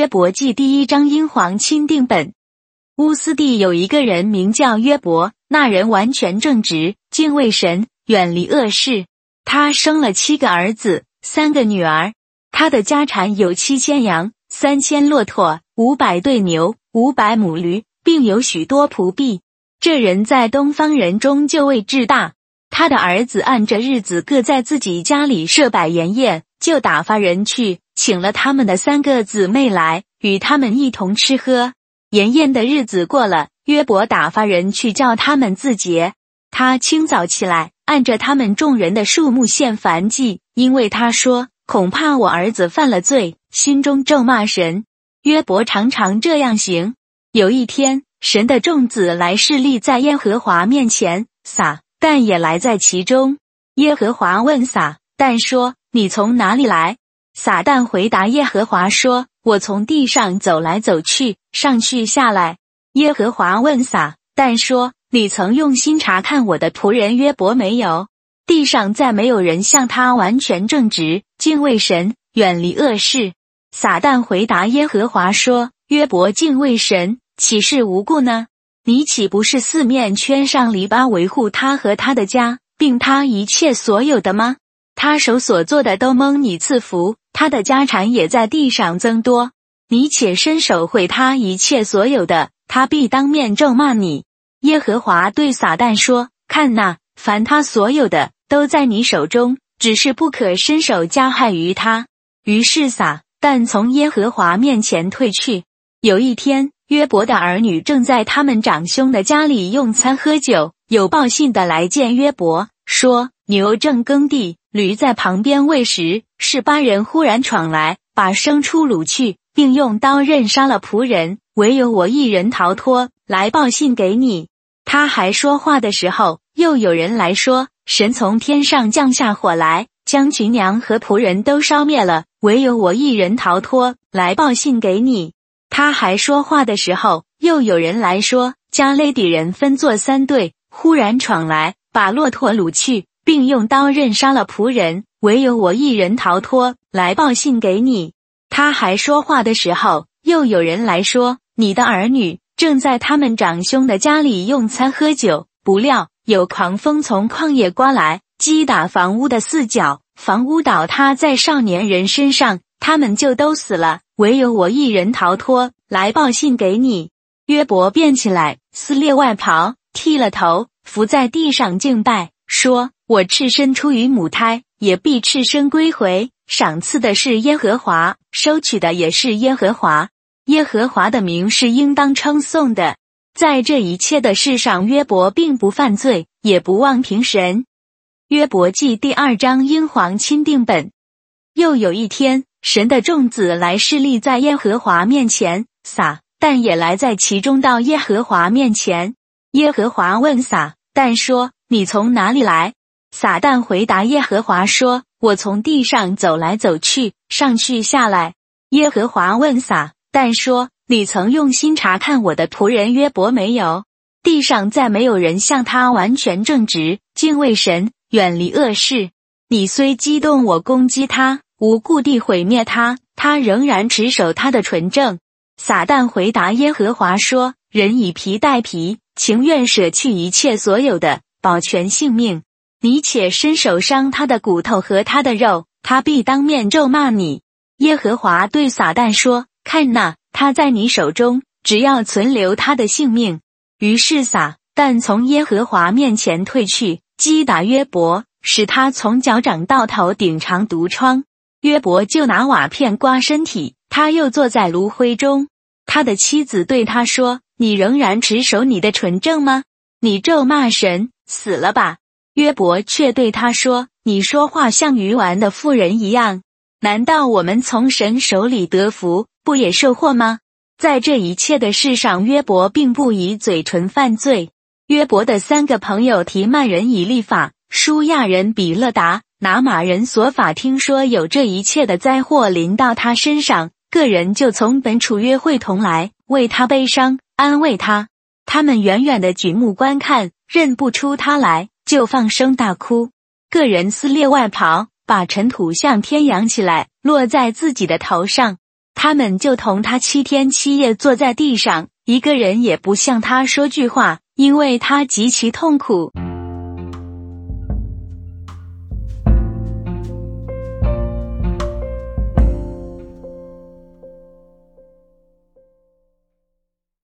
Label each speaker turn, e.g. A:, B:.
A: 约伯记第一章英皇钦定本。乌斯地有一个人名叫约伯，那人完全正直，敬畏神，远离恶事。他生了七个儿子，三个女儿。他的家产有七千羊，三千骆驼，五百对牛，五百母驴，并有许多仆婢。这人在东方人中就位至大。他的儿子按着日子各在自己家里设摆筵宴，就打发人去。请了他们的三个姊妹来，与他们一同吃喝。筵宴的日子过了，约伯打发人去叫他们自洁。他清早起来，按着他们众人的数目献燔祭，因为他说：“恐怕我儿子犯了罪，心中咒骂神。”约伯常常这样行。有一天，神的众子来侍立在耶和华面前，撒但也来在其中。耶和华问撒但说：“你从哪里来？”撒旦回答耶和华说：“我从地上走来走去，上去下来。”耶和华问撒旦说：“你曾用心查看我的仆人约伯没有？地上再没有人像他完全正直，敬畏神，远离恶事。”撒旦回答耶和华说：“约伯敬畏神，岂是无故呢？你岂不是四面圈上篱笆，维护他和他的家，并他一切所有的吗？他手所做的都蒙你赐福。”他的家产也在地上增多，你且伸手毁他一切所有的，他必当面咒骂你。耶和华对撒旦说：“看哪，凡他所有的都在你手中，只是不可伸手加害于他。”于是撒旦从耶和华面前退去。有一天，约伯的儿女正在他们长兄的家里用餐喝酒，有报信的来见约伯，说：“牛正耕地。”驴在旁边喂食，是八人忽然闯来，把牲畜掳去，并用刀刃杀了仆人，唯有我一人逃脱，来报信给你。他还说话的时候，又有人来说，神从天上降下火来，将群羊和仆人都烧灭了，唯有我一人逃脱，来报信给你。他还说话的时候，又有人来说，加勒底人分作三队，忽然闯来，把骆驼掳去。并用刀刃杀了仆人，唯有我一人逃脱，来报信给你。他还说话的时候，又有人来说，你的儿女正在他们长兄的家里用餐喝酒，不料有狂风从旷野刮来，击打房屋的四角，房屋倒塌在少年人身上，他们就都死了，唯有我一人逃脱，来报信给你。约伯便起来，撕裂外袍，剃了头，伏在地上敬拜，说。我赤身出于母胎，也必赤身归回。赏赐的是耶和华，收取的也是耶和华。耶和华的名是应当称颂的。在这一切的事上，约伯并不犯罪，也不忘平神。约伯记第二章英皇钦定本。又有一天，神的众子来侍立在耶和华面前，撒但也来在其中，到耶和华面前。耶和华问撒但说：“你从哪里来？”撒旦回答耶和华说：“我从地上走来走去，上去下来。”耶和华问撒旦说：“你曾用心查看我的仆人约伯没有？地上再没有人像他完全正直，敬畏神，远离恶事。你虽激动我攻击他，无故地毁灭他，他仍然持守他的纯正。”撒旦回答耶和华说：“人以皮代皮，情愿舍去一切所有的，保全性命。”你且伸手伤他的骨头和他的肉，他必当面咒骂你。耶和华对撒旦说：“看哪，他在你手中，只要存留他的性命。”于是撒旦从耶和华面前退去，击打约伯，使他从脚掌到头顶长毒疮。约伯就拿瓦片刮身体，他又坐在炉灰中。他的妻子对他说：“你仍然持守你的纯正吗？你咒骂神，死了吧！”约伯却对他说：“你说话像愚顽的妇人一样。难道我们从神手里得福，不也受祸吗？”在这一切的事上，约伯并不以嘴唇犯罪。约伯的三个朋友提曼人以利法、舒亚人比勒达、拿马人索法，听说有这一切的灾祸临到他身上，个人就从本处约会同来，为他悲伤，安慰他。他们远远的举目观看，认不出他来。就放声大哭，个人撕裂外袍，把尘土向天扬起来，落在自己的头上。他们就同他七天七夜坐在地上，一个人也不向他说句话，因为他极其痛苦。